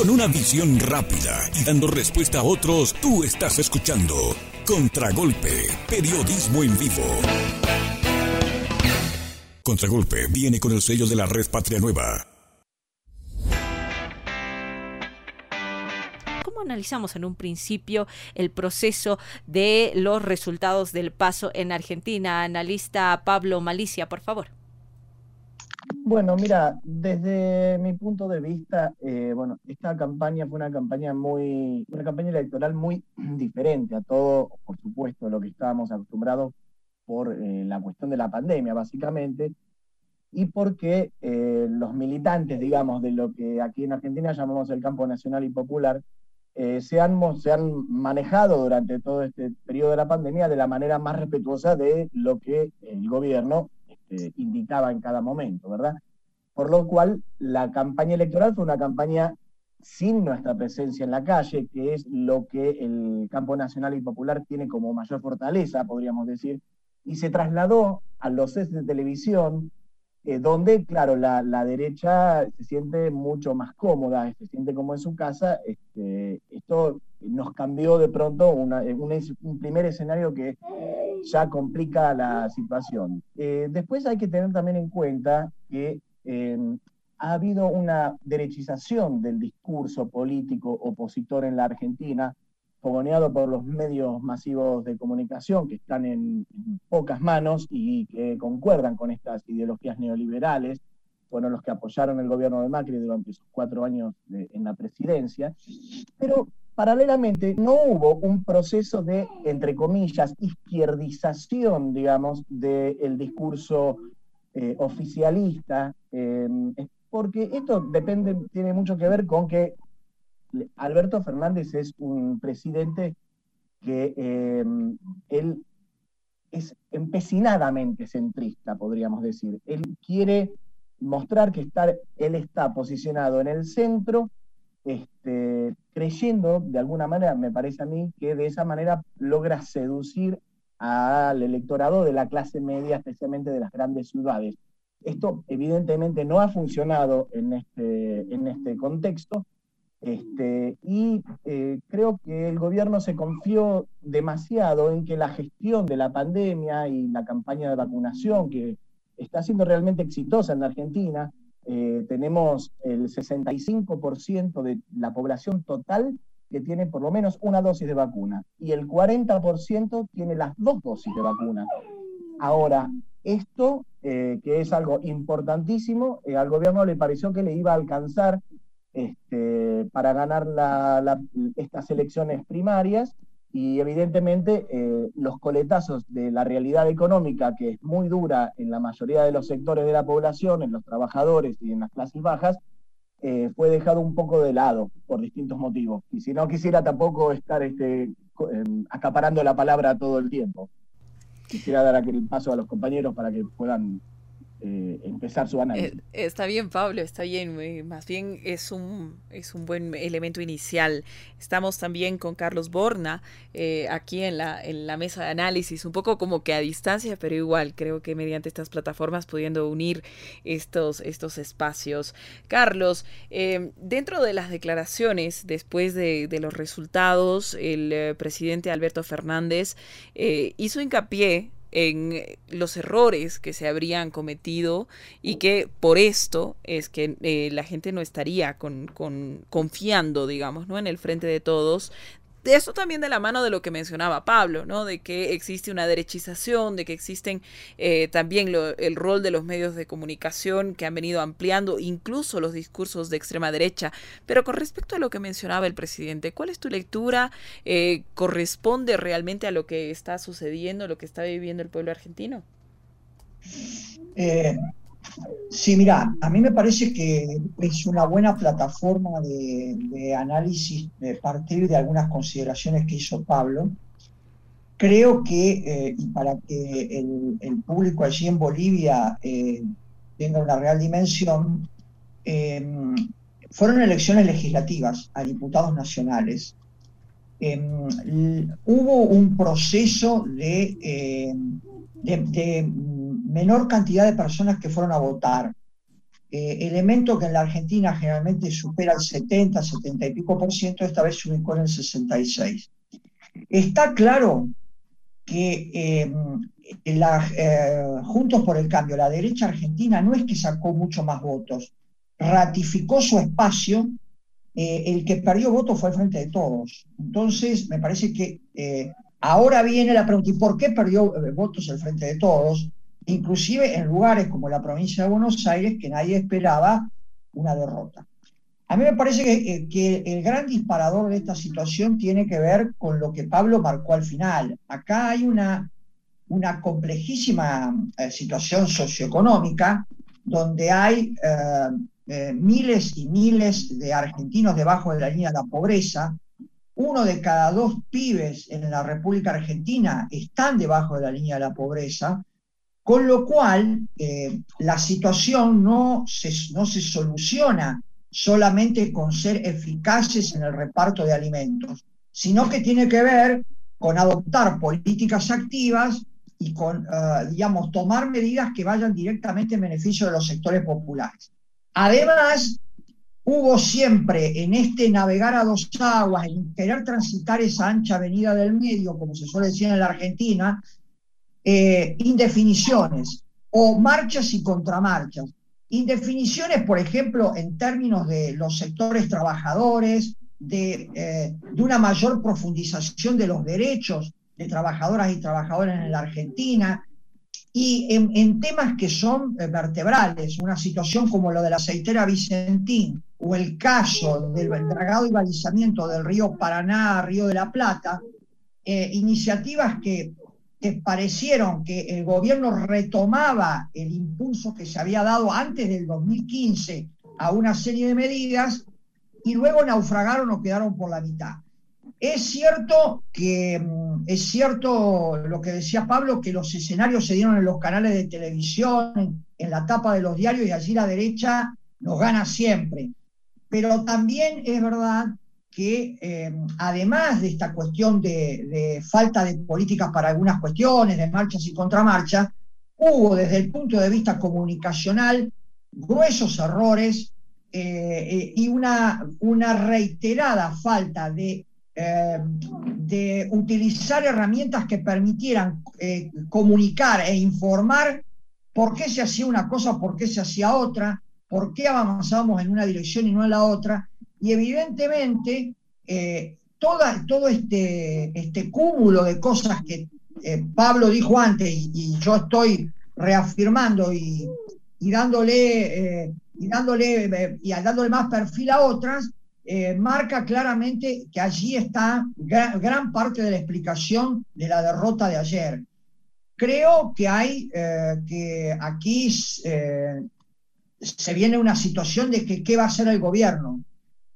Con una visión rápida y dando respuesta a otros, tú estás escuchando Contragolpe, periodismo en vivo. Contragolpe viene con el sello de la red Patria Nueva. ¿Cómo analizamos en un principio el proceso de los resultados del paso en Argentina? Analista Pablo Malicia, por favor. Bueno, mira, desde mi punto de vista, eh, bueno, esta campaña fue una campaña muy, una campaña electoral muy diferente a todo, por supuesto, lo que estábamos acostumbrados por eh, la cuestión de la pandemia, básicamente, y porque eh, los militantes, digamos, de lo que aquí en Argentina llamamos el campo nacional y popular, se, han, se han manejado durante todo este periodo de la pandemia de la manera más respetuosa de lo que el gobierno eh, indicaba en cada momento, ¿verdad? Por lo cual, la campaña electoral fue una campaña sin nuestra presencia en la calle, que es lo que el campo nacional y popular tiene como mayor fortaleza, podríamos decir, y se trasladó a los sets de televisión, eh, donde, claro, la, derecha se siente mucho más cómoda, se siente como en su casa. Este, esto nos cambió de pronto un primer escenario que ya complica la situación. Eh, después hay que tener también en cuenta que em, ha habido una derechización del discurso político opositor en la Argentina, fogoneado por los medios masivos de comunicación que están en, pocas manos y que concuerdan con estas ideologías neoliberales, fueron los que apoyaron el gobierno de Macri durante sus cuatro años en la presidencia, pero paralelamente no hubo un proceso de, entre comillas, izquierdización, digamos, del discurso eh, oficialista, em, porque esto depende, tiene mucho que ver con que Alberto Fernández es un presidente que em, él es empecinadamente centrista, podríamos decir. Él quiere mostrar que él está posicionado en el centro este, creyendo, de alguna manera, me parece a mí, que de esa manera logra seducir al electorado de la clase media, especialmente de las grandes ciudades. Esto evidentemente no ha funcionado en este, en este contexto este, y eh, creo que el gobierno se confió demasiado en que la gestión de la pandemia y la campaña de vacunación, que está siendo realmente exitosa en la Argentina, eh, tenemos el 65% de la población total que tiene por lo menos una dosis de vacuna y el 40% tiene las dos dosis de vacuna. Ahora, esto, eh, que es algo importantísimo, eh, al gobierno le pareció que le iba a alcanzar este, para ganar estas elecciones primarias y evidentemente eh, los coletazos de la realidad económica, que es muy dura en la mayoría de los sectores de la población, en los trabajadores y en las clases bajas, eh, fue dejado un poco de lado por distintos motivos. Y si no quisiera tampoco estar este, em, acaparando la palabra todo el tiempo. Quisiera dar aquel paso a los compañeros para que puedan eh, empezar su análisis. Eh, está bien, Pablo, está bien. Eh, más bien es un, es un buen elemento inicial. Estamos también con Carlos Borna aquí en la, en la mesa de análisis, un poco como que a distancia, pero igual creo que mediante estas plataformas pudiendo unir estos, estos espacios. Carlos, dentro de las declaraciones después de, de los resultados, el presidente Alberto Fernández hizo hincapié en los errores que se habrían cometido y que por esto es que eh, la gente no estaría con, con, confiando, digamos, ¿no? en el frente de todos eso también de la mano de lo que mencionaba Pablo, ¿no? De que existe una derechización, de que existen eh, también el rol de los medios de comunicación que han venido ampliando incluso los discursos de extrema derecha. Pero con respecto a lo que mencionaba el presidente, ¿cuál es tu lectura? Eh, ¿Corresponde realmente a lo que está sucediendo, lo que está viviendo el pueblo argentino? Eh, Sí, mira, a mí me parece que es una buena plataforma de, análisis de partir de algunas consideraciones que hizo Pablo. Creo que, eh, y para que el, público allí en Bolivia eh, tenga una real dimensión, em, fueron elecciones legislativas a diputados nacionales. Em, hubo un proceso de, em, de menor cantidad de personas que fueron a votar. eh, elemento que en la Argentina generalmente supera el 70, 70 y pico por ciento, esta vez se ubicó en el 66. Está claro que eh, eh, Juntos por el Cambio, la derecha argentina, no es que sacó mucho más votos, ratificó su espacio, el que perdió votos fue el Frente de Todos. Entonces, me parece que ahora viene la pregunta, ¿y por qué perdió votos el Frente de Todos? Inclusive en lugares como la provincia de Buenos Aires que nadie esperaba una derrota. A mí me parece que, eh, el gran disparador de esta situación tiene que ver con lo que Pablo marcó al final. Acá hay una, una complejísima eh, situación socioeconómica donde hay eh, miles y miles de argentinos debajo de la línea de la pobreza. Uno de cada dos pibes en la República Argentina están debajo de la línea de la pobreza. Con lo cual, eh, la situación no se, no se soluciona solamente con ser eficaces en el reparto de alimentos, sino que tiene que ver con adoptar políticas activas y con, eh, digamos, tomar medidas que vayan directamente en beneficio de los sectores populares. Además, hubo siempre en este navegar a dos aguas, en querer transitar esa ancha avenida del medio, como se suele decir en la Argentina, eh, indefiniciones o marchas y contramarchas. Indefiniciones, por ejemplo, en términos de los sectores trabajadores, de, eh, de una mayor profundización de los derechos de trabajadoras y trabajadores en la Argentina, y en, temas que son eh, vertebrales, una situación como lo de la aceitera Vicentín o el caso del dragado y balizamiento del río Paraná, Río de la Plata, iniciativas que que parecieron que el gobierno retomaba el impulso que se había dado antes del 2015 a una serie de medidas y luego naufragaron o quedaron por la mitad. Es cierto que mm, es cierto lo que decía Pablo, que los escenarios se dieron en los canales de televisión, en, la tapa de los diarios y allí la derecha nos gana siempre. Pero también es verdad que eh, además de esta cuestión de, falta de políticas para algunas cuestiones, de marchas y contramarchas, hubo desde el punto de vista comunicacional gruesos errores eh, eh, y una, una, reiterada falta de, de, utilizar herramientas que permitieran comunicar e informar por qué se hacía una cosa, por qué se hacía otra, por qué avanzábamos en una dirección y no en la otra, y evidentemente, eh, todo este, este cúmulo de cosas que eh, Pablo dijo antes y, yo estoy reafirmando y, dándole, eh, y, dándole, y dándole más perfil a otras, marca claramente que allí está gran, parte de la explicación de la derrota de ayer. Creo que hay que aquí se viene una situación de que qué va a hacer el gobierno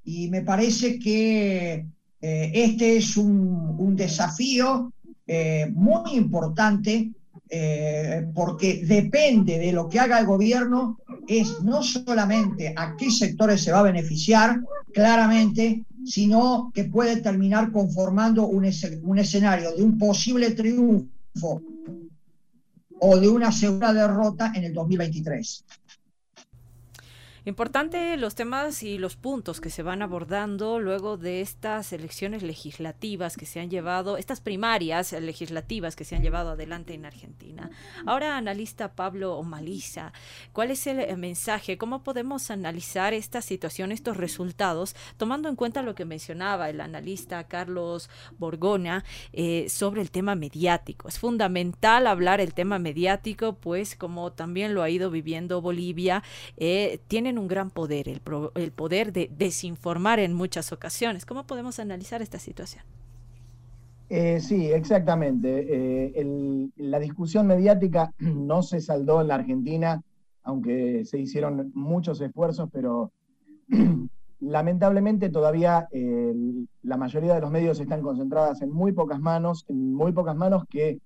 y me parece que eh, este es un, desafío eh, muy importante eh, porque depende de lo que haga el gobierno, es no solamente a qué sectores se va a beneficiar, claramente, sino que puede terminar conformando un, un escenario de un posible triunfo o de una segunda derrota en el 2023. Importante los temas y los puntos que se van abordando luego de estas elecciones legislativas que se han llevado, estas primarias legislativas que se han llevado adelante en Argentina. Ahora, analista Pablo Omaliza, ¿cuál es el mensaje? ¿Cómo podemos analizar esta situación, estos resultados, tomando en cuenta lo que mencionaba el analista Carlos Borgona eh, sobre el tema mediático? Es fundamental hablar el tema mediático, pues como también lo ha ido viviendo Bolivia, eh, tienen un gran poder, el, el poder de desinformar en muchas ocasiones. ¿Cómo podemos analizar esta situación? Eh, sí, exactamente. Eh, la discusión mediática no se saldó en la Argentina, aunque se hicieron muchos esfuerzos, pero lamentablemente todavía eh, la mayoría de los medios están concentradas en muy pocas manos, en muy pocas manos que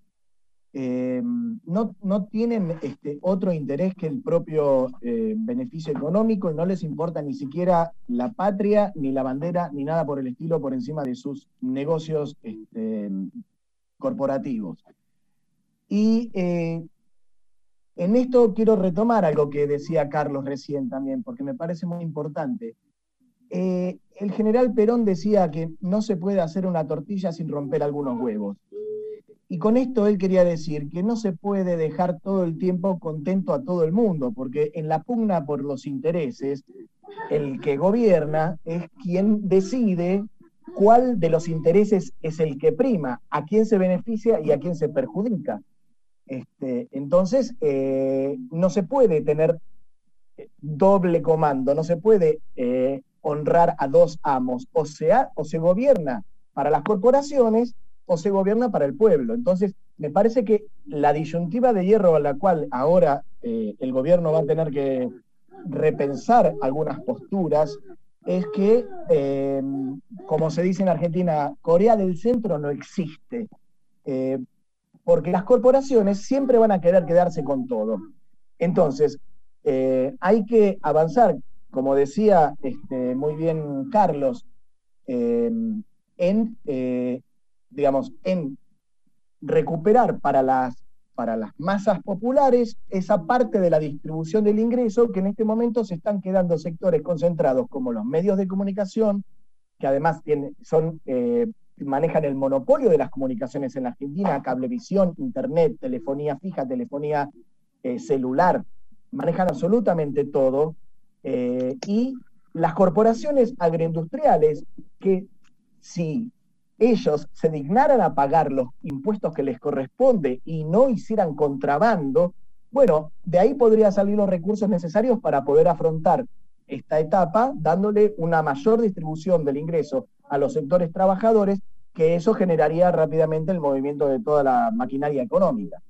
eh, no, no, tienen este, otro interés que el propio eh, beneficio económico y no les importa ni siquiera la patria, ni la bandera, ni nada por el estilo por encima de sus negocios este, corporativos. Y eh, en esto quiero retomar algo que decía Carlos recién también, porque me parece muy importante. El general Perón decía que no se puede hacer una tortilla sin romper algunos huevos. Y con esto él quería decir que no se puede dejar todo el tiempo contento a todo el mundo, porque en la pugna por los intereses, el que gobierna es quien decide cuál de los intereses es el que prima, a quién se beneficia y a quién se perjudica. Este, entonces, eh, no se puede tener doble comando, no se puede eh, honrar a dos amos, o sea, o se gobierna para las corporaciones o se gobierna para el pueblo. Entonces, me parece que la disyuntiva de hierro a la cual ahora eh, el gobierno va a tener que repensar algunas posturas es que, como se dice en Argentina, Corea del Centro no existe porque las corporaciones siempre van a querer quedarse con todo. Entonces, eh, hay que avanzar, como decía este, muy bien Carlos, eh, en, eh, digamos, en recuperar para las, para las masas populares esa parte de la distribución del ingreso que en este momento se están quedando sectores concentrados como los medios de comunicación, que además tienen, son manejan el monopolio de las comunicaciones en la Argentina, cablevisión, internet, telefonía fija, telefonía eh, celular, manejan absolutamente todo. Eh, y las corporaciones agroindustriales, que si ellos se dignaran a pagar los impuestos que les corresponde y no hicieran contrabando, bueno, de ahí podrían salir los recursos necesarios para poder afrontar esta etapa, dándole una mayor distribución del ingreso a los sectores trabajadores, que eso generaría rápidamente el movimiento de toda la maquinaria económica.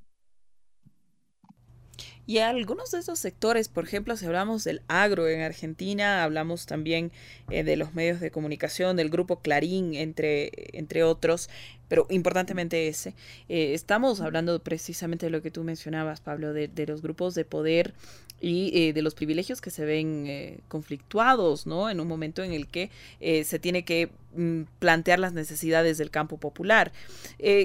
Y algunos de esos sectores, por ejemplo, si hablamos del agro en Argentina, hablamos también eh, de los medios de comunicación, del grupo Clarín, entre, entre otros, pero importantemente ese. Eh, estamos hablando precisamente de lo que tú mencionabas, Pablo, de, de los grupos de poder y eh, de los privilegios que se ven eh, conflictuados, ¿no? En un momento en el que eh, se tiene que mm, plantear las necesidades del campo popular.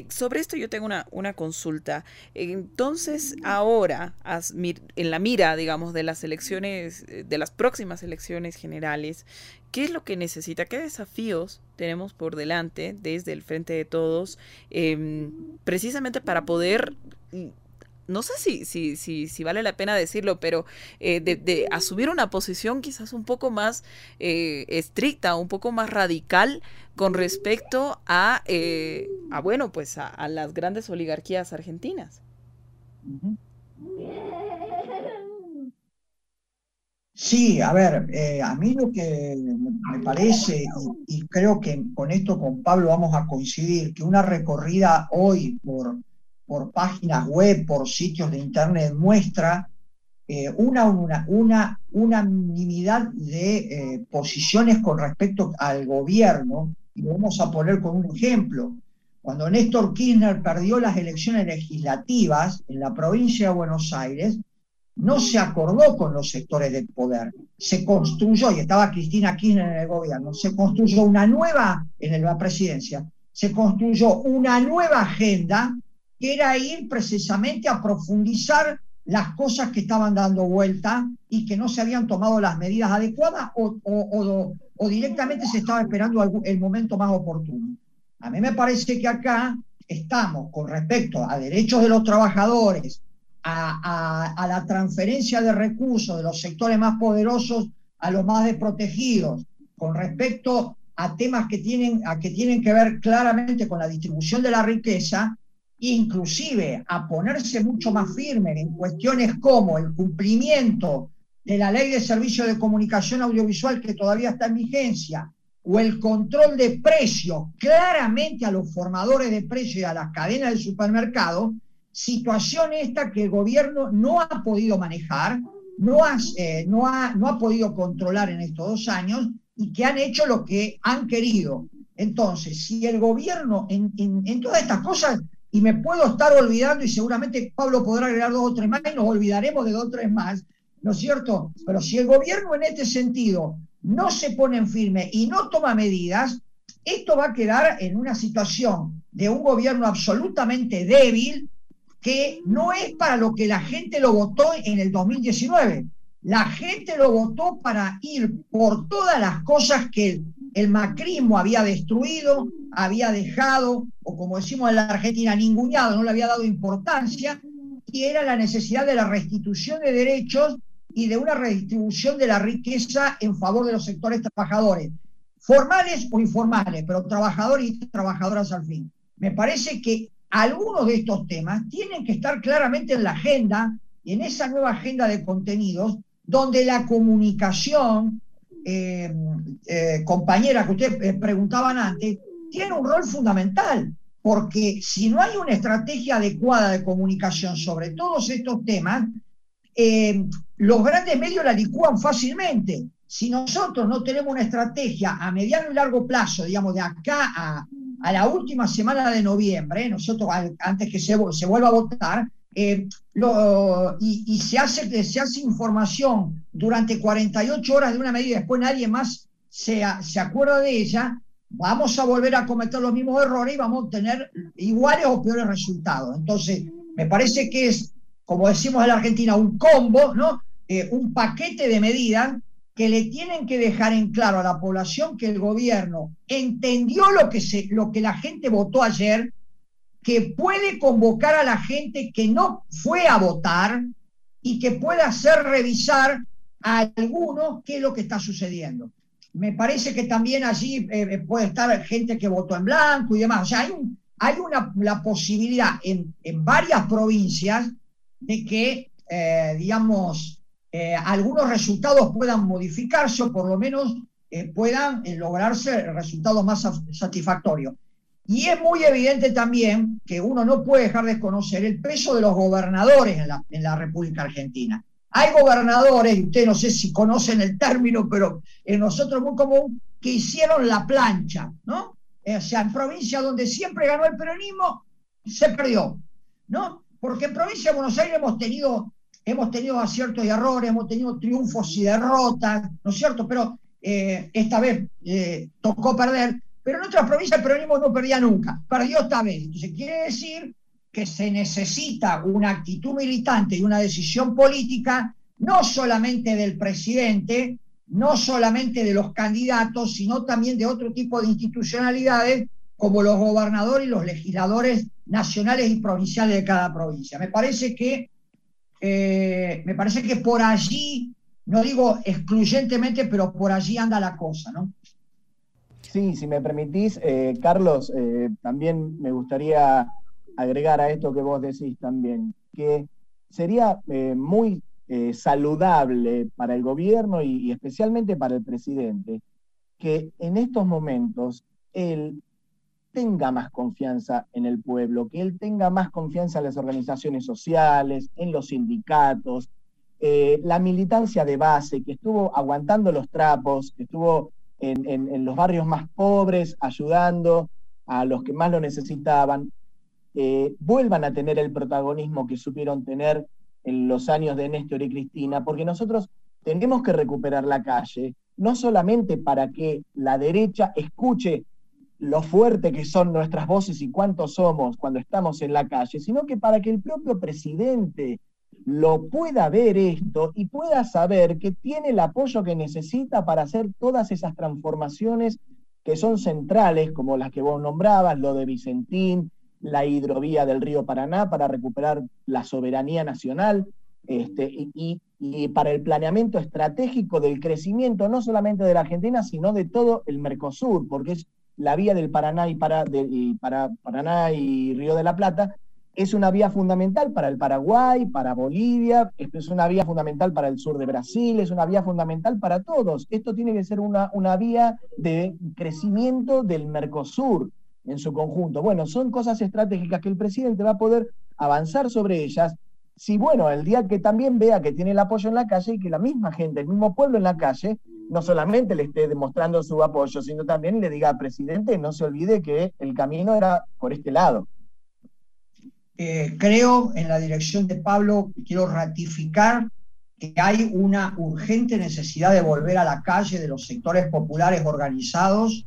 sobre esto yo tengo una, una consulta. Entonces, ahora, en la mira, digamos, de las elecciones, de las próximas elecciones generales, ¿qué es lo que necesita? ¿Qué desafíos tenemos por delante desde el frente de todos, em, precisamente para poder mm, no sé si, si, si, si vale la pena decirlo, pero eh, de, asumir una posición quizás un poco más eh, estricta, un poco más radical con respecto a, eh, a bueno, pues a, las grandes oligarquías argentinas. Sí, a ver, a mí lo que me parece, y, y creo que con esto con Pablo vamos a coincidir, que una recorrida hoy por por páginas web, por sitios de internet, muestra eh, una, una, una, unanimidad de eh, posiciones con respecto al gobierno. Y vamos a poner con un ejemplo. Cuando Néstor Kirchner perdió las elecciones legislativas en la provincia de Buenos Aires, no se acordó con los sectores del poder. Se construyó, y estaba Cristina Kirchner en el gobierno, se construyó una nueva, en la presidencia, se construyó una nueva agenda que era ir precisamente a profundizar las cosas que estaban dando vuelta y que no se habían tomado las medidas adecuadas o, directamente se estaba esperando el momento más oportuno. A mí me parece que acá estamos con respecto a derechos de los trabajadores, a, a, la transferencia de recursos de los sectores más poderosos a los más desprotegidos, con respecto a temas que tienen, a que, tienen que ver claramente con la distribución de la riqueza, inclusive a ponerse mucho más firme en cuestiones como el cumplimiento de la ley de servicio de comunicación audiovisual que todavía está en vigencia, o el control de precios claramente a los formadores de precios y a las cadenas de supermercados, situación esta que el gobierno no ha podido manejar, no ha, eh, no ha, no ha podido controlar en estos dos años y que han hecho lo que han querido. Entonces, si el gobierno en, en todas estas cosas y me puedo estar olvidando, y seguramente Pablo podrá agregar dos o tres más, y nos olvidaremos de dos o tres más, ¿no es cierto? Pero si el gobierno en este sentido no se pone en firme y no toma medidas, esto va a quedar en una situación de un gobierno absolutamente débil, que no es para lo que la gente lo votó en el 2019. La gente lo votó para ir por todas las cosas que macrismo había destruido, había dejado, o como decimos en la Argentina, ninguneado, no le había dado importancia, y era la necesidad de la restitución de derechos y de una redistribución de la riqueza en favor de los sectores trabajadores, formales o informales, pero trabajadores y trabajadoras al fin. Me parece que algunos de estos temas tienen que estar claramente en la agenda en esa nueva agenda de contenidos donde la comunicación, eh, eh, compañera que ustedes eh, preguntaban antes, tiene un rol fundamental, porque si no hay una estrategia adecuada de comunicación sobre todos estos temas, los grandes medios la licúan fácilmente. Si nosotros no tenemos una estrategia a mediano y largo plazo, digamos, de acá a, la última semana de noviembre, nosotros antes que se, se vuelva a votar, eh, y, se, hace, se hace información durante 48 horas de una medida y después nadie más se, se acuerda de ella, vamos a volver a cometer los mismos errores y vamos a tener iguales o peores resultados. Entonces, me parece que es, como decimos en la Argentina, un combo, ¿no? Eh, un paquete de medidas que le tienen que dejar en claro a la población que el gobierno entendió lo que, se, lo que la gente votó ayer, que puede convocar a la gente que no fue a votar y que pueda hacer revisar a algunos qué es lo que está sucediendo. Me parece que también allí eh, puede estar gente que votó en blanco y demás. O sea, hay, una, la posibilidad en, varias provincias de que, eh, digamos, eh, algunos resultados puedan modificarse o por lo menos puedan lograrse resultados más satisfactorios. Y es muy evidente también que uno no puede dejar de conocer el peso de los gobernadores en la, República Argentina. Hay gobernadores, y ustedes no sé si conocen el término, pero en nosotros es muy común, que hicieron la plancha, ¿no? O sea, en provincias donde siempre ganó el peronismo, se perdió, ¿no? Porque en provincia de Buenos Aires hemos tenido, hemos tenido aciertos y errores, hemos tenido triunfos y derrotas, ¿no es cierto? Pero eh, esta vez eh, tocó perder, pero en otras provincias el peronismo no perdía nunca, perdió esta vez. Entonces quiere decir que se necesita una actitud militante y una decisión política, no solamente del presidente, no solamente de los candidatos, sino también de otro tipo de institucionalidades como los gobernadores y los legisladores nacionales y provinciales de cada provincia. Me parece que, eh, me parece que por allí, no digo excluyentemente, pero por allí anda la cosa, ¿no? Sí, si me permitís, eh, Carlos, eh, también me gustaría agregar a esto que vos decís también, que sería eh, muy saludable para el gobierno y, especialmente para el presidente que en estos momentos él tenga más confianza en el pueblo, que él tenga más confianza en las organizaciones sociales, en los sindicatos, la militancia de base, que estuvo aguantando los trapos, que estuvo en, los barrios más pobres, ayudando a los que más lo necesitaban, eh, vuelvan a tener el protagonismo que supieron tener en los años de Néstor y Cristina, porque nosotros tenemos que recuperar la calle, no solamente para que la derecha escuche lo fuerte que son nuestras voces y cuántos somos cuando estamos en la calle, sino que para que el propio presidente lo pueda ver esto y pueda saber que tiene el apoyo que necesita para hacer todas esas transformaciones que son centrales, como las que vos nombrabas, lo de Vicentín, la hidrovía del río Paraná para recuperar la soberanía nacional este, y, para el planeamiento estratégico del crecimiento no solamente de la Argentina, sino de todo el Mercosur, porque es la vía del Paraná y, para, Paraná y Río de la Plata, es una vía fundamental para el Paraguay, para Bolivia, es una vía fundamental para el sur de Brasil, es una vía fundamental para todos. Esto tiene que ser una, una vía de crecimiento del Mercosur en su conjunto. Bueno, son cosas estratégicas que el presidente va a poder avanzar sobre ellas. Si, bueno, el día que también vea que tiene el apoyo en la calle y que la misma gente, el mismo pueblo en la calle, no solamente le esté demostrando su apoyo, sino también le diga presidente, no se olvide que el camino era por este lado. Eh, creo en la dirección de Pablo, quiero ratificar que hay una urgente necesidad de volver a la calle de los sectores populares organizados,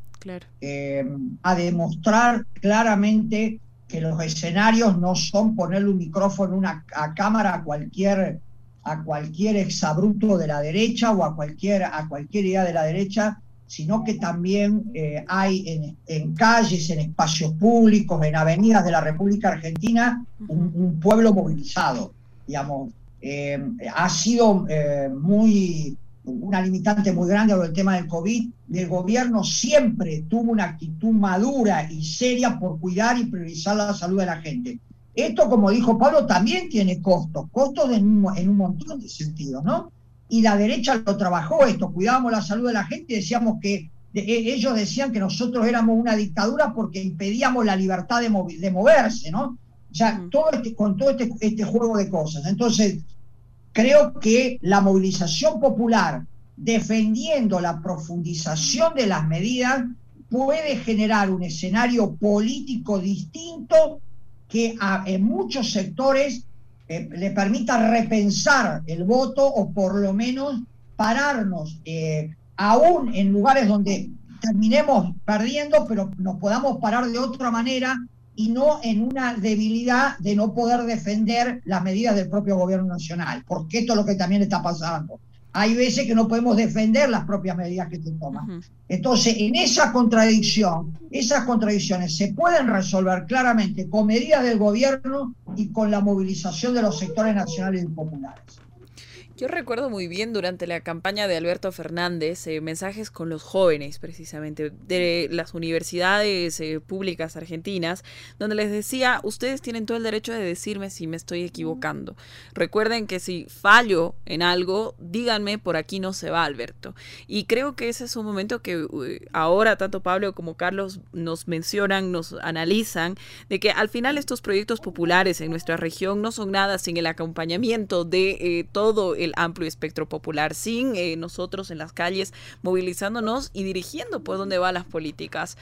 eh, a demostrar claramente que los escenarios no son ponerle un micrófono una, a cámara a cualquier, a cualquier exabrupto de la derecha o a cualquier, a cualquier idea de la derecha, sino que también eh, hay en, calles, en espacios públicos, en avenidas de la República Argentina, un, pueblo movilizado. Digamos, eh, ha sido eh, muy una limitante muy grande sobre el tema del COVID, el gobierno siempre tuvo una actitud madura y seria por cuidar y priorizar la salud de la gente. Esto, como dijo Pablo, también tiene costos, costos en un, en un montón de sentidos, ¿no? Y la derecha lo trabajó esto, cuidábamos la salud de la gente y decíamos que e, ellos decían que nosotros éramos una dictadura porque impedíamos la libertad de, de moverse, ¿no? O sea, todo este, con todo este, este juego de cosas. Entonces, Creo que la movilización popular defendiendo la profundización de las medidas puede generar un escenario político distinto que en muchos sectores eh, le permita repensar el voto o por lo menos pararnos, eh, aún en lugares donde terminemos perdiendo, pero nos podamos parar de otra manera y no en una debilidad de no poder defender las medidas del propio gobierno nacional, porque esto es lo que también está pasando. Hay veces que no podemos defender las propias medidas que se toman. Entonces, en esa contradicción, esas contradicciones se pueden resolver claramente con medidas del gobierno y con la movilización de los sectores nacionales y populares. Yo recuerdo muy bien durante la campaña de Alberto Fernández eh, mensajes con los jóvenes, precisamente, de las universidades eh, públicas argentinas, donde les decía, ustedes tienen todo el derecho de decirme si me estoy equivocando. Recuerden que si fallo en algo, díganme, por aquí no se va Alberto. Y creo que ese es un momento que ahora tanto Pablo como Carlos nos mencionan, nos analizan, de que al final estos proyectos populares en nuestra región no son nada sin el acompañamiento de eh, todo el el amplio espectro popular, sin eh, nosotros en las calles movilizándonos y dirigiendo por dónde van las políticas.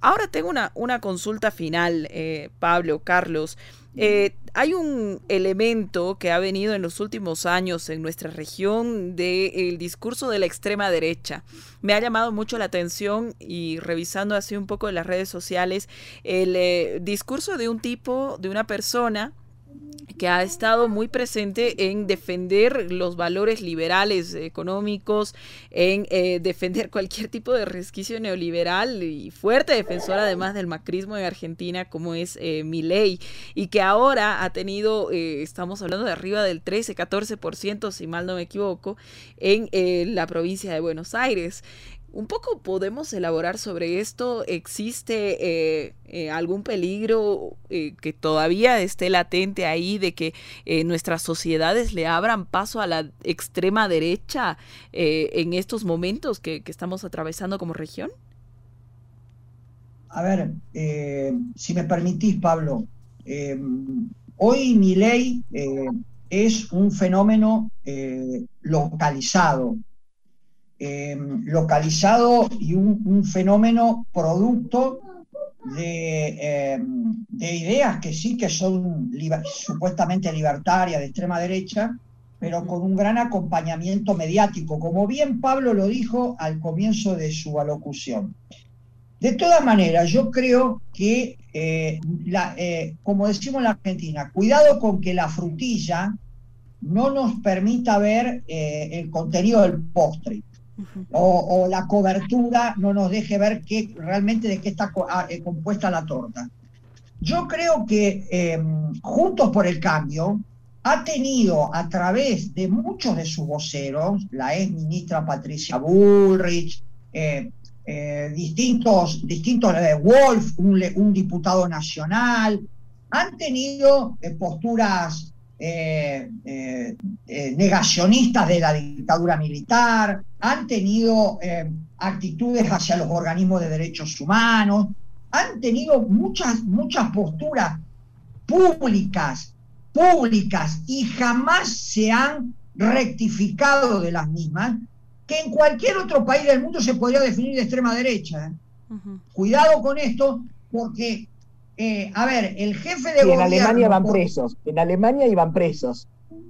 Ahora tengo una, una consulta final, eh, Pablo, Carlos. Eh, hay un elemento que ha venido en los últimos años en nuestra región del discurso de la extrema derecha. Me ha llamado mucho la atención y revisando así un poco en las redes sociales el discurso de un tipo, de una persona que ha estado muy presente en defender los valores liberales económicos, en eh, defender cualquier tipo de resquicio neoliberal y fuerte defensor además del macrismo en Argentina como es eh, ley y que ahora ha tenido, eh, estamos hablando de arriba del 13, 14% si mal no me equivoco, en eh, la provincia de Buenos Aires. Un poco podemos elaborar sobre esto. ¿Existe eh, eh, algún peligro eh, que todavía esté latente ahí de que nuestras sociedades le abran paso a la extrema derecha en estos momentos que, estamos atravesando como región? A ver, si me permitís, Pablo, hoy mi ley es un fenómeno localizado Em, localizado y un, fenómeno producto em, de, ideas que sí que son supuestamente libertarias de extrema derecha, pero con un gran acompañamiento mediático, como bien Pablo lo dijo al comienzo de su alocución. De todas maneras, yo creo que, eh, eh, como decimos en la Argentina, cuidado con que la frutilla no nos permita ver eh, el contenido del postre o, la cobertura no nos deje ver qué, realmente de qué está ah, eh, compuesta la torta. Yo creo que em, Juntos por el Cambio ha tenido a través de muchos de sus voceros, la ex ministra Patricia Bullrich, eh, eh, distintos, distintos Wolf, un, un, diputado nacional, han tenido posturas eh, eh, eh, negacionistas de la dictadura militar, han tenido actitudes hacia los organismos de derechos humanos, han tenido muchas, muchas posturas públicas, públicas, y jamás se han rectificado de las mismas, que en cualquier otro país del mundo se podría definir de extrema derecha. Cuidado con esto, porque eh, a ver, el jefe de gobierno. En Alemania van presos. En Alemania iban presos.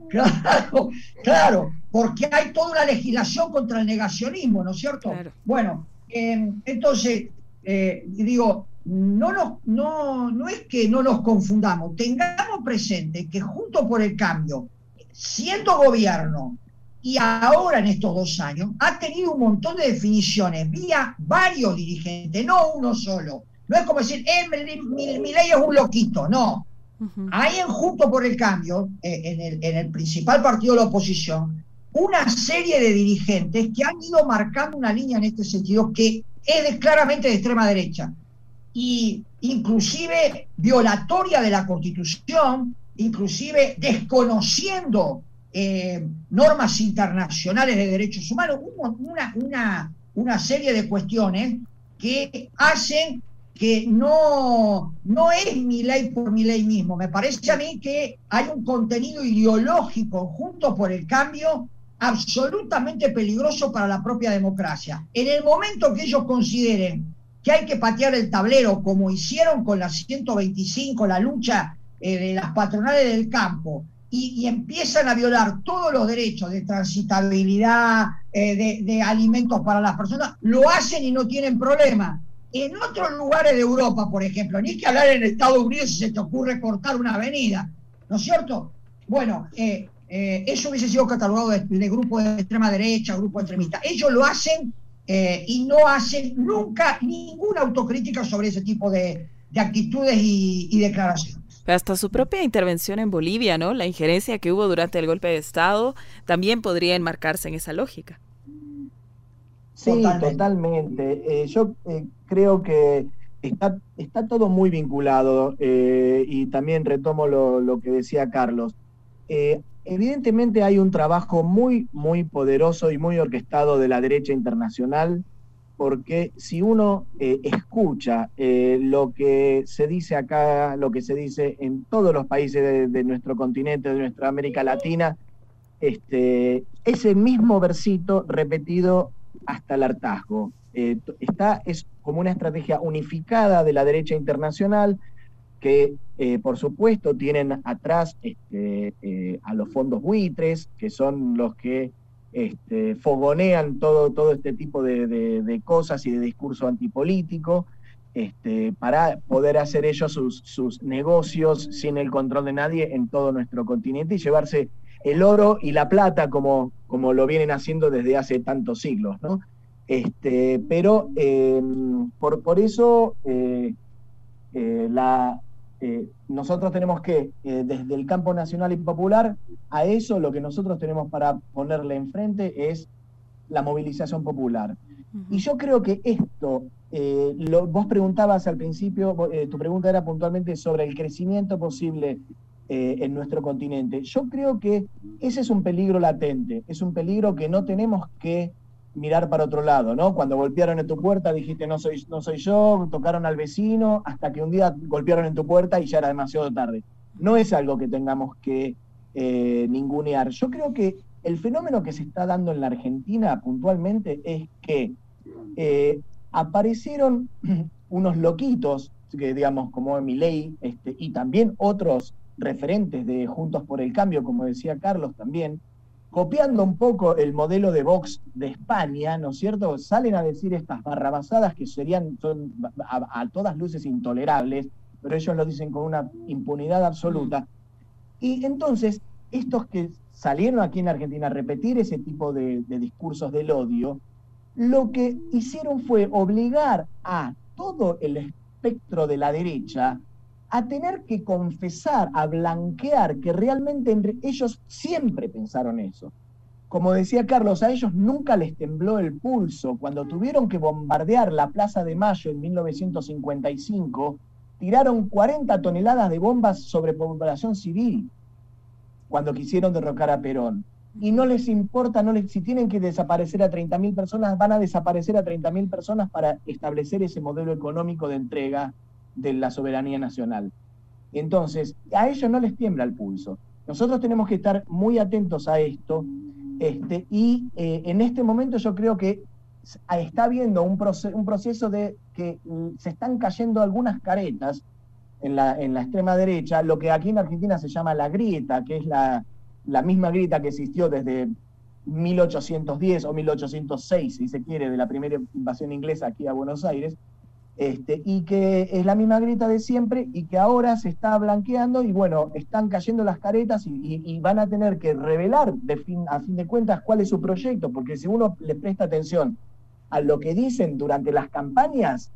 Claro, claro, porque hay toda una legislación contra el negacionismo, ¿no es cierto? Bueno, em, entonces, eh, digo, no, nos, no, no es que no nos confundamos, tengamos presente que junto por el cambio, siendo gobierno y ahora en estos dos años, ha tenido un montón de definiciones vía varios dirigentes, no uno solo. No es como decir, eh, mi, ley es un loquito, no. Hay en Junto por el Cambio, eh, en, el, en el principal partido de la oposición, una serie de dirigentes que han ido marcando una línea en este sentido que es claramente de extrema derecha. Y inclusive violatoria de la Constitución, inclusive desconociendo eh, normas internacionales de derechos humanos, una, una, una serie de cuestiones que hacen que no, no es mi ley por mi ley mismo. Me parece a mí que hay un contenido ideológico junto por el cambio absolutamente peligroso para la propia democracia. En el momento que ellos consideren que hay que patear el tablero, como hicieron con la 125, la lucha eh, de las patronales del campo, y, empiezan a violar todos los derechos de transitabilidad, eh, de, alimentos para las personas, lo hacen y no tienen problema. En otros lugares de Europa, por ejemplo, ni que hablar en Estados Unidos si se te ocurre cortar una avenida, ¿no es cierto? Bueno, eh, eso hubiese sido catalogado de, grupo de extrema derecha, grupo extremista. Ellos lo hacen eh, y no hacen nunca ninguna autocrítica sobre ese tipo de, actitudes y, declaraciones. hasta su propia intervención en Bolivia, ¿no? La injerencia que hubo durante el golpe de Estado también podría enmarcarse en esa lógica. Sí, totalmente. Eh, yo eh, creo que está, está todo muy vinculado y también retomo lo, lo que decía Carlos evidentemente hay un trabajo muy, muy poderoso y muy orquestado de la derecha internacional, porque si uno eh, escucha eh, lo que se dice acá, lo que se dice en todos los países de, nuestro continente, de nuestra América Latina, este, ese mismo versito repetido hasta el hartazgo. Eh, está, es como una estrategia unificada de la derecha internacional que eh, por supuesto tienen atrás este, eh, a los fondos buitres, que son los que este, fogonean todo, todo este tipo de, cosas y de discurso antipolítico, este, para poder hacer ellos sus, negocios sin el control de nadie en todo nuestro continente y llevarse el oro y la plata como, como lo vienen haciendo desde hace tantos siglos. ¿no? Este, pero eh, por, por, eso la, eh, nosotros tenemos que, eh, desde el campo nacional y popular, a eso lo que nosotros tenemos para ponerle enfrente es la movilización popular. Y yo creo que esto, eh, lo, vos preguntabas al principio, tu pregunta era puntualmente sobre el crecimiento posible en nuestro continente. Yo creo que ese es un peligro latente, es un peligro que no tenemos que mirar para otro lado, ¿no? Cuando golpearon en tu puerta dijiste no soy, no soy yo, tocaron al vecino, hasta que un día golpearon en tu puerta y ya era demasiado tarde. No es algo que tengamos que eh, ningunear. Yo creo que el fenómeno que se está dando en la Argentina puntualmente es que eh, aparecieron unos loquitos, que digamos como Milei, este, y también otros referentes de Juntos por el Cambio, como decía Carlos también, copiando un poco el modelo de Vox de España, ¿no es cierto? Salen a decir estas barrabasadas que serían son a, todas luces intolerables, pero ellos lo dicen con una impunidad absoluta. Y entonces, estos que salieron aquí en Argentina a repetir ese tipo de, de discursos del odio, lo que hicieron fue obligar a todo el espectro de la derecha a tener que confesar, a blanquear que realmente entre ellos siempre pensaron eso. Como decía Carlos, a ellos nunca les tembló el pulso. Cuando tuvieron que bombardear la Plaza de Mayo en 1955, tiraron 40 toneladas de bombas sobre población civil cuando quisieron derrocar a Perón. Y no les importa, no les, si tienen que desaparecer a 30.000 personas, van a desaparecer a 30.000 personas para establecer ese modelo económico de entrega de la soberanía nacional. Entonces, a ellos no les tiembla el pulso. Nosotros tenemos que estar muy atentos a esto este, y eh, en este momento yo creo que está habiendo un, un proceso de que mm, se están cayendo algunas caretas en la, en la, extrema derecha, lo que aquí en Argentina se llama la grieta, que es la, la misma grieta que existió desde 1810 o 1806, si se quiere, de la primera invasión inglesa aquí a Buenos Aires, este, y que es la misma grita de siempre y que ahora se está blanqueando y bueno, están cayendo las caretas y, van a tener que revelar de fin, a fin de cuentas cuál es su proyecto, porque si uno le presta atención a lo que dicen durante las campañas,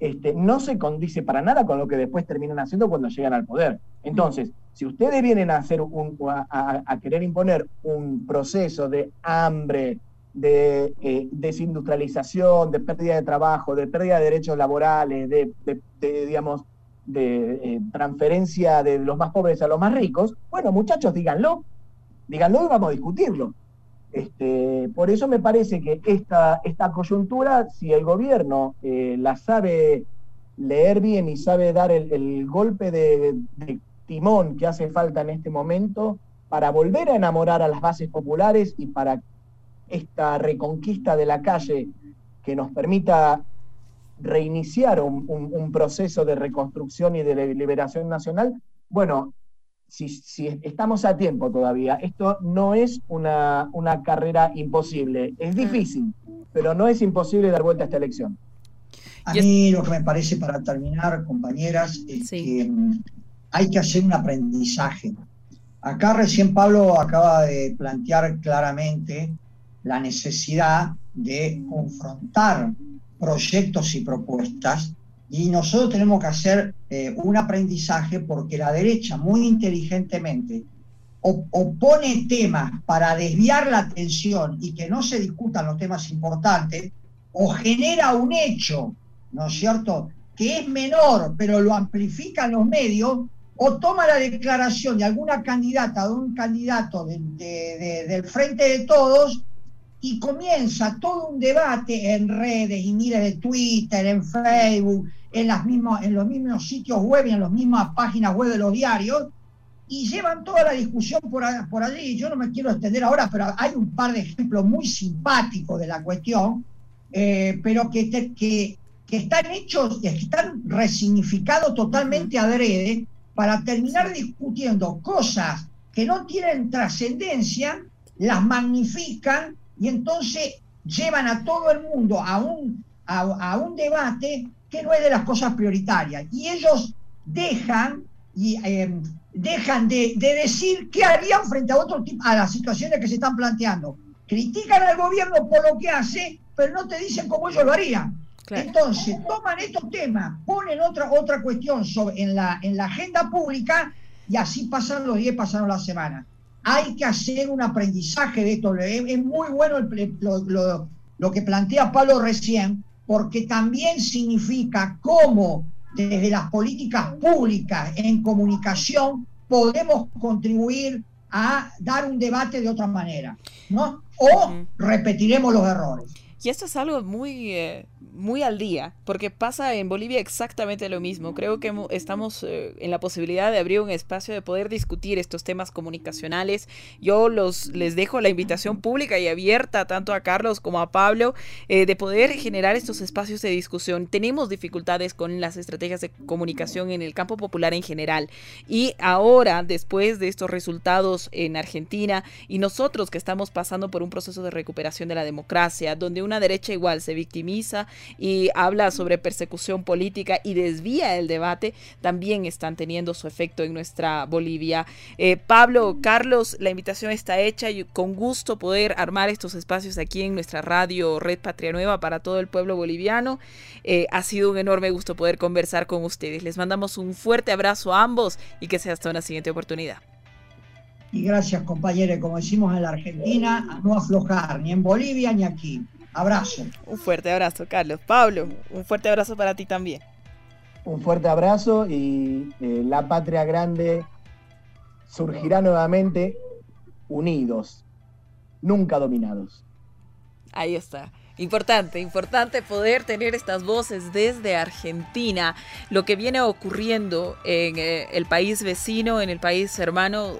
este, no se condice para nada con lo que después terminan haciendo cuando llegan al poder. Entonces, si ustedes vienen a, hacer un, a querer imponer un proceso de hambre, de eh, desindustrialización, de pérdida de trabajo, de pérdida de derechos laborales, de, digamos, de eh, transferencia de los más pobres a los más ricos, bueno, muchachos, díganlo, díganlo y vamos a discutirlo. Este, por eso me parece que esta, esta coyuntura, si el gobierno eh, la sabe leer bien y sabe dar el, golpe de, de timón que hace falta en este momento para volver a enamorar a las bases populares y para esta reconquista de la calle que nos permita reiniciar un, proceso de reconstrucción y de liberación nacional, bueno, si, estamos a tiempo todavía, esto no es una, carrera imposible, es mm. difícil, pero no es imposible dar vuelta a esta elección. A mí lo que me parece para terminar, compañeras, es que mm, hay que hacer un aprendizaje. Acá recién Pablo acaba de plantear claramente la necesidad de confrontar proyectos y propuestas y nosotros tenemos que hacer eh, un aprendizaje porque la derecha muy inteligentemente opone temas para desviar la atención y que no se discutan los temas importantes o genera un hecho, ¿no es cierto?, que es menor pero lo amplifican los medios o toma la declaración de alguna candidata, de un candidato del Frente de Todos y comienza todo un debate en redes y miles de Twitter, en Facebook, en, las mismas, en los mismos sitios web y en las mismas páginas web de los diarios, y llevan toda la discusión por, por allí. Yo no me quiero extender ahora, pero hay un par de ejemplos muy simpáticos de la cuestión, eh, pero que, que, que, están hechos, que están resignificados totalmente adrede para terminar discutiendo cosas que no tienen trascendencia, las magnifican y entonces llevan a todo el mundo a un, a, un debate que no es de las cosas prioritarias. Y ellos dejan, y, em, dejan de, decir qué harían frente a, otro tipo, a las situaciones que se están planteando. Critican al gobierno por lo que hace, pero no te dicen cómo ellos lo harían. Entonces, toman estos temas, ponen otra, otra cuestión sobre, en, la, en la agenda pública y así pasan los días, pasaron las semanas hay que hacer un aprendizaje de esto. Es, muy bueno lo, que plantea Pablo recién, porque también significa cómo desde las políticas públicas en comunicación podemos contribuir a dar un debate de otra manera, ¿no? O repetiremos los errores. Y esto es algo muy, eh, muy al día, porque pasa en Bolivia exactamente lo mismo. Creo que estamos eh, en la posibilidad de abrir un espacio de poder discutir estos temas comunicacionales. Yo los les dejo la invitación pública y abierta tanto a Carlos como a Pablo eh, de poder generar estos espacios de discusión. Tenemos dificultades con las estrategias de comunicación en el campo popular en general y ahora después de estos resultados en Argentina y nosotros que estamos pasando por un proceso de recuperación de la democracia, donde una derecha igual se victimiza y habla sobre persecución política y desvía el debate, también están teniendo su efecto en nuestra Bolivia. Eh, Pablo, Carlos, la invitación está hecha y con gusto poder armar estos espacios aquí en nuestra radio Red Patria Nueva para todo el pueblo boliviano. Eh, ha sido un enorme gusto poder conversar con ustedes. Les mandamos un fuerte abrazo a ambos y que sea hasta una siguiente oportunidad. Y gracias, compañeros. Como decimos en la Argentina, no aflojar ni en Bolivia ni aquí. Abrazo. Un fuerte abrazo, Carlos. Pablo, un fuerte abrazo para ti también. Un fuerte abrazo y eh, la patria grande surgirá nuevamente unidos, nunca dominados. Ahí está. Importante, importante poder tener estas voces desde Argentina. Lo que viene ocurriendo en eh, el país vecino, en el país hermano,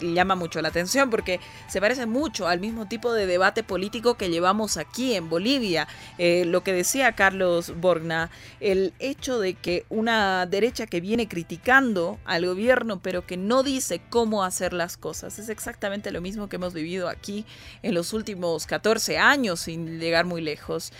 llama mucho la atención porque se parece mucho al mismo tipo de debate político que llevamos aquí en Bolivia. Eh, lo que decía Carlos Borgna, el hecho de que una derecha que viene criticando al gobierno pero que no dice cómo hacer las cosas, es exactamente lo mismo que hemos vivido aquí en los últimos 14 años sin llegar muy lejos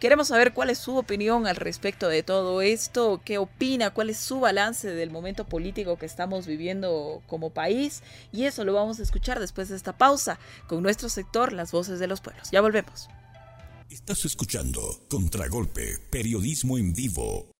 Queremos saber cuál es su opinión al respecto de todo esto, qué opina, cuál es su balance del momento político que estamos viviendo como país y eso lo vamos a escuchar después de esta pausa con nuestro sector Las Voces de los Pueblos. Ya volvemos. Estás escuchando Contragolpe, periodismo en vivo.